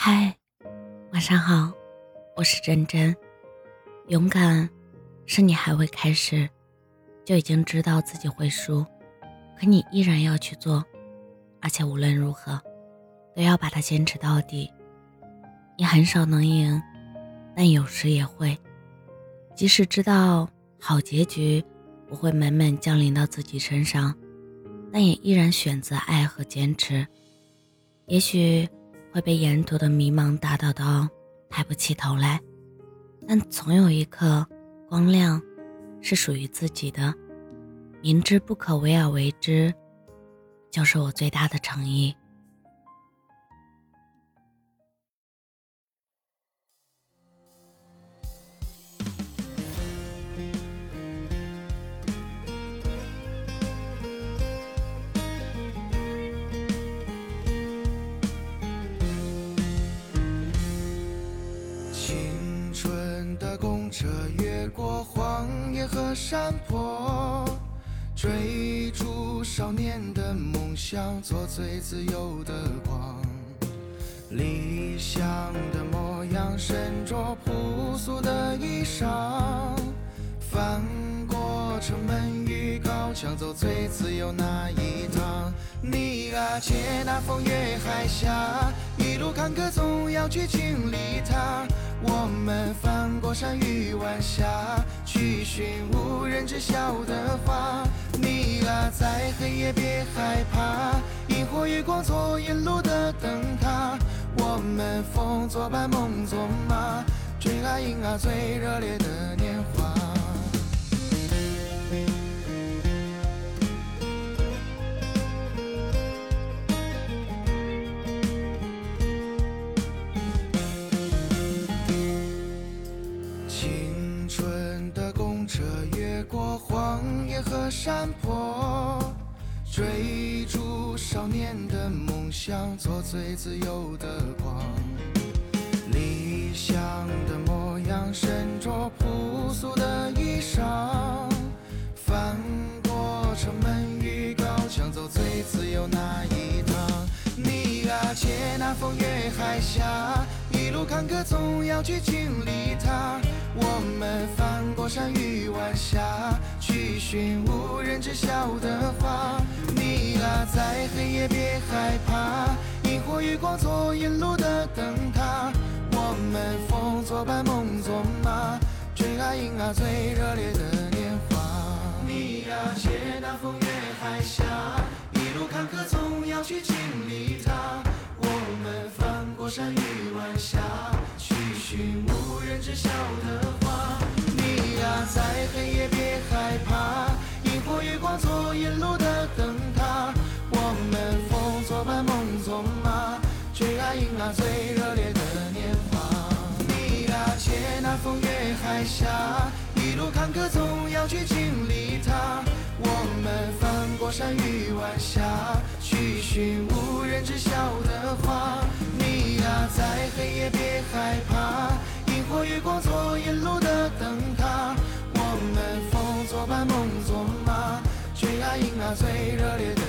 嗨，晚上好，我是真真。勇敢，是你还未开始，就已经知道自己会输，可你依然要去做，而且无论如何，都要把它坚持到底。你很少能赢，但有时也会。即使知道好结局不会满满降临到自己身上，但也依然选择爱和坚持。也许。会被沿途的迷茫打倒到抬不起头来，但总有一刻，光亮是属于自己的。明知不可为而为之，就是我最大的诚意。和山坡，追逐少年的梦想，做最自由的光。理想的模样，身着朴素的衣裳，翻过城门与高墙，走最自由那一趟。你啊，借那风越海峡，一路坎坷总要去经历它。我们翻过山与晚霞，去寻无人知晓的花。你啊，在黑夜别害怕，萤火月光做引路的灯塔。我们风作伴，梦作马，追啊迎啊最热烈的年华。和山坡，追逐少年的梦想，做最自由的光。理想的模样，身着朴素的衣裳，翻过城门与高墙，走最自由那一趟。你啊，借那风越海峡，一路坎坷总要去经历它。我们翻过山与晚霞，寻无人知晓的花。你啊，在黑夜别害怕，萤火与光做引路的灯塔。我们风作伴，梦作马，追啊迎啊最热烈的年华。你啊，借那风越海峡，一路坎坷总要去经历它。我们翻过山与晚霞，去寻无人知晓的。最热烈的年华。你啊，借那风越海峡，一路坎坷总要去经历它。我们翻过山与晚霞，去寻无人知晓的花。你啊，在黑夜别害怕，萤火月光做引路的灯塔。我们风作伴，梦作马。最爱饮啊，最热烈的。